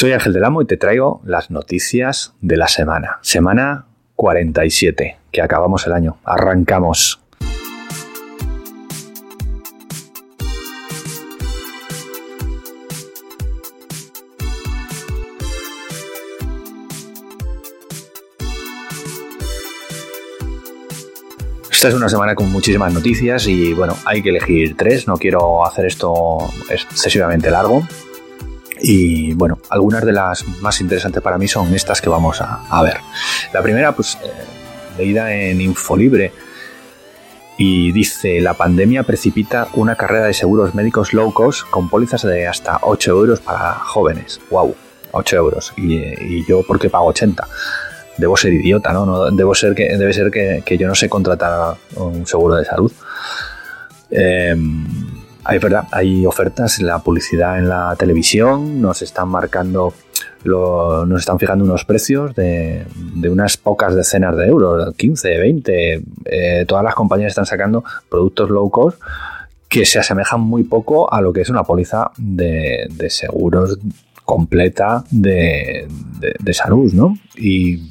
Soy Ángel del Amo y te traigo las noticias de la semana. Semana 47, que acabamos el año. Arrancamos. Esta es una semana con muchísimas noticias y bueno, hay que elegir tres. No quiero hacer esto excesivamente largo. Y bueno, algunas de las más interesantes para mí son estas que vamos a, ver. La primera, pues eh, leída en Infolibre y dice, la pandemia precipita una carrera de seguros médicos low cost con pólizas de hasta 8 euros para jóvenes. ¡Wow! 8 euros. Y, yo, ¿por qué pago 80? Debo ser idiota, ¿no? debo ser que, debe ser que, yo no sé contratar un seguro de salud. Eh, hay verdad, hay ofertas, la publicidad en la televisión, nos están marcando, nos están fijando unos precios de, unas pocas decenas de euros, 15, 20. Eh, todas las compañías están sacando productos low cost que se asemejan muy poco a lo que es una póliza de, seguros completa de, salud, ¿no? ¿Y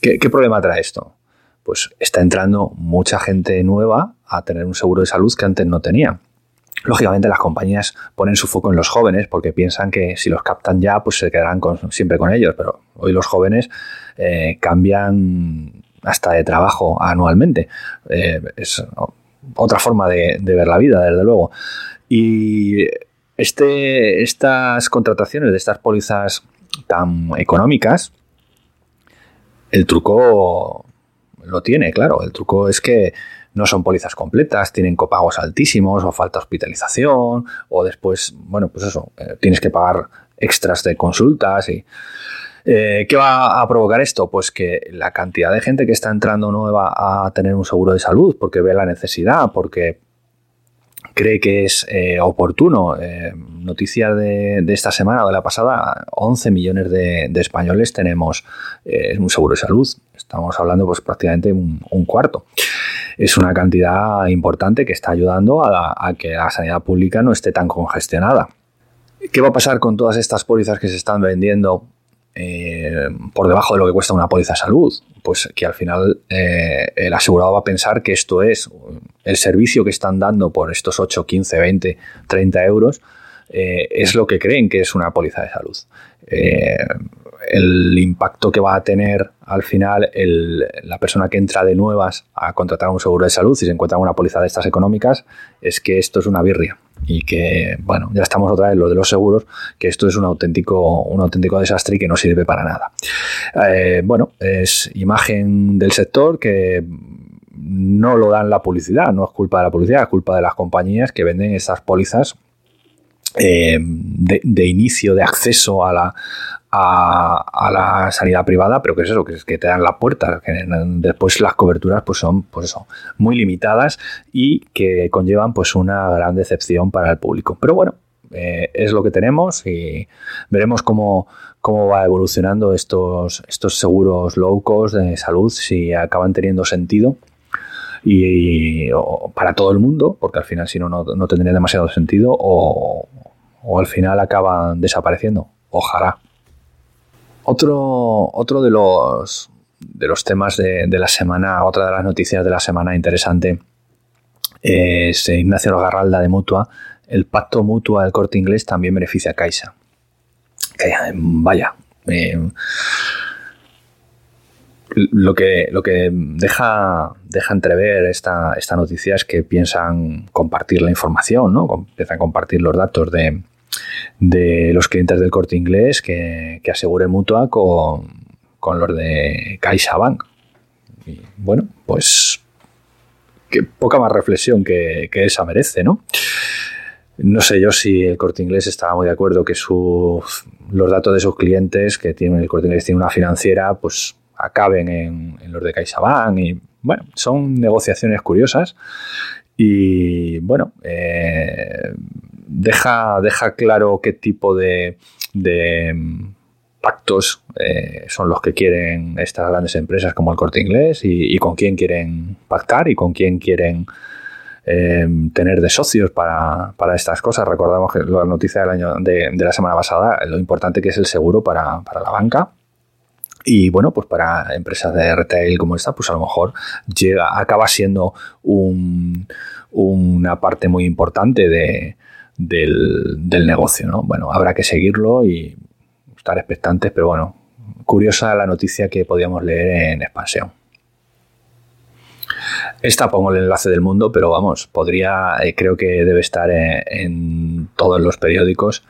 qué problema trae esto? Pues está entrando mucha gente nueva a tener un seguro de salud que antes no tenía. Lógicamente las compañías ponen su foco en los jóvenes porque piensan que si los captan ya, pues se quedarán siempre con ellos, pero hoy los jóvenes eh, cambian hasta de trabajo anualmente. Eh, es otra forma de, ver la vida, desde luego. Y este, estas contrataciones de estas pólizas tan económicas, el truco lo tiene, claro. El truco es que no son pólizas completas, tienen copagos altísimos o falta hospitalización o después, bueno, pues eso, eh, tienes que pagar extras de consultas y... Eh, ¿Qué va a provocar esto? Pues que la cantidad de gente que está entrando nueva a tener un seguro de salud porque ve la necesidad, porque cree que es eh, oportuno. Eh, noticias de, esta semana o de la pasada, 11 millones de, españoles tenemos un seguro de salud. Estamos hablando pues prácticamente un, cuarto. Es una cantidad importante que está ayudando a, que la sanidad pública no esté tan congestionada. ¿Qué va a pasar con todas estas pólizas que se están vendiendo eh, por debajo de lo que cuesta una póliza de salud, pues que al final eh, el asegurado va a pensar que esto es el servicio que están dando por estos 8, 15, 20, 30 euros, eh, es lo que creen que es una póliza de salud. El impacto que va a tener al final la persona que entra de nuevas a contratar un seguro de salud y se encuentra una póliza de estas económicas es que esto es una birria y que, bueno, ya estamos otra vez lo de los seguros, que esto es un auténtico, un auténtico desastre y que no sirve para nada. Eh, bueno, es imagen del sector que no lo dan la publicidad, no es culpa de la publicidad, es culpa de las compañías que venden estas pólizas eh, de, inicio, de acceso a la, a, la sanidad privada, pero que es eso, que es que te dan la puerta, que después las coberturas pues son pues eso, muy limitadas y que conllevan pues una gran decepción para el público. Pero bueno, eh, es lo que tenemos y veremos cómo, cómo va evolucionando estos, estos seguros low cost de salud, si acaban teniendo sentido. Y, para todo el mundo, porque al final si no, no, tendría demasiado sentido, o, o al final acaban desapareciendo. Ojalá. Otro, otro de los de los temas de, la semana, otra de las noticias de la semana interesante es Ignacio Garralda de Mutua. El pacto mutua del corte inglés también beneficia a Caixa. vaya. Eh, lo que, lo que deja, deja entrever esta, esta noticia es que piensan compartir la información, ¿no? Empiezan a compartir los datos de, de los clientes del corte inglés que, que asegure mutua con, con los de CaixaBank. Y bueno, pues que poca más reflexión que, esa merece, ¿no? No sé yo si el corte inglés estaba muy de acuerdo que sus, los datos de sus clientes, que tienen el corte inglés tiene una financiera, pues acaben en, en los de CaixaBank. Y bueno, son negociaciones curiosas. Y bueno, eh, deja, deja claro qué tipo de, mm, pactos eh, son los que quieren estas grandes empresas como el Corte Inglés y, con quién quieren pactar y con quién quieren em, tener de socios para, estas cosas. Recordamos que la noticia del año de, la semana pasada, lo importante que es el seguro para, la banca. Y bueno, pues para empresas de retail como esta, pues a lo mejor llega, acaba siendo una parte muy importante de, del, del, negocio. ¿no? Bueno, habrá que seguirlo y estar expectantes, pero bueno, curiosa la noticia que podíamos leer en expansión. Esta pongo el enlace del mundo, pero vamos, podría, eh, creo que debe estar en, todos los periódicos.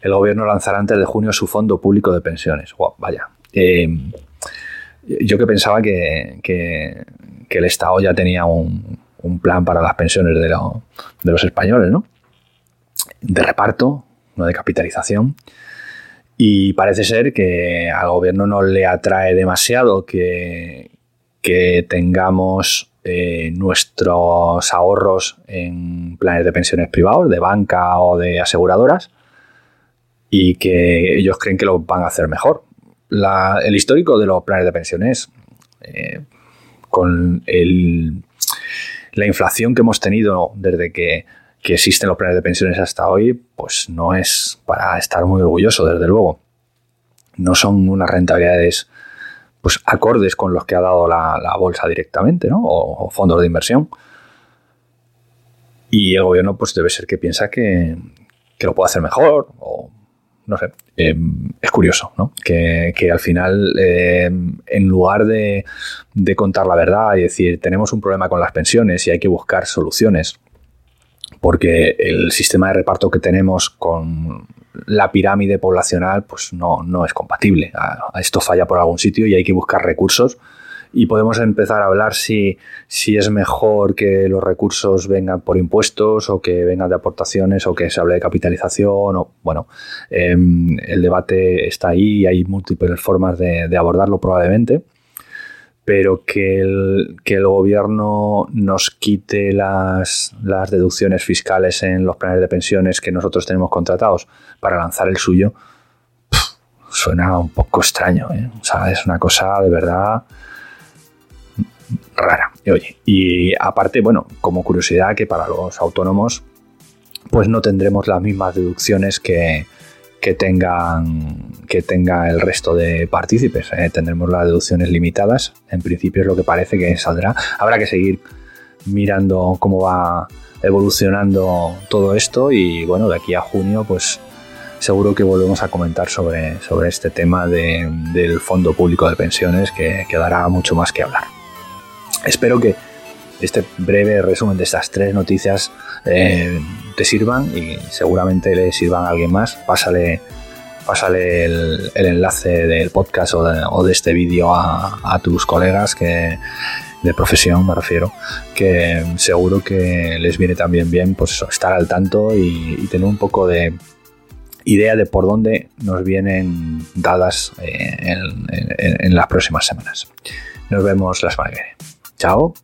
El gobierno lanzará antes de junio su fondo público de pensiones. vaya. Eh, yo que pensaba que, el Estado ya tenía un, plan para las pensiones de, de los españoles, ¿no? De reparto, no de capitalización. Y parece ser que al gobierno no le atrae demasiado que, tengamos eh, nuestros ahorros en planes de pensiones privados, de banca o de aseguradoras, y que ellos creen que lo van a hacer mejor. el histórico de los planes de pensiones, eh, con la inflación que hemos tenido desde que que existen los planes de pensiones hasta hoy, pues no es para estar muy orgulloso, desde luego. No son unas rentabilidades pues acordes con los que ha dado la, bolsa directamente, ¿no? O, fondos de inversión. Y el gobierno, pues debe ser que piensa que, lo puede hacer mejor, o no sé. Em, es curioso, ¿no? Que, al final, em, en lugar de, de contar la verdad y decir, tenemos un problema con las pensiones y hay que buscar soluciones porque el sistema de reparto que tenemos con la pirámide poblacional pues no, no es compatible. A, esto falla por algún sitio y hay que buscar recursos y podemos empezar a hablar si, si es mejor que los recursos vengan por impuestos o que vengan de aportaciones o que se hable de capitalización bueno em, el debate está ahí y hay múltiples formas de abordarlo probablemente pero que el, que el gobierno nos quite las, las, deducciones fiscales en los planes de pensiones que nosotros tenemos contratados para lanzar el suyo, suena un poco extraño. ¿eh? O sea, es una cosa de verdad rara. Y, oye, y aparte, bueno, como curiosidad que para los autónomos, pues no tendremos las mismas deducciones que, que tengan que tenga el resto de partícipes. Eh, tendremos las deducciones limitadas. En principio es lo que parece que saldrá. Habrá que seguir mirando cómo va evolucionando todo esto y bueno, de aquí a junio pues seguro que volvemos a comentar sobre, sobre este tema del Fondo Público de Pensiones que, quedará mucho más que hablar. Espero que este breve resumen de estas tres noticias eh, te sirvan y seguramente le sirvan a alguien más. Pásale, pásale el, enlace del podcast o de, este vídeo a, tus colegas que de profesión me refiero, que seguro que les viene también bien pues estar al tanto y, tener un poco de idea de por dónde nos vienen dadas eh, en, las próximas semanas. Nos vemos la semana. Chao.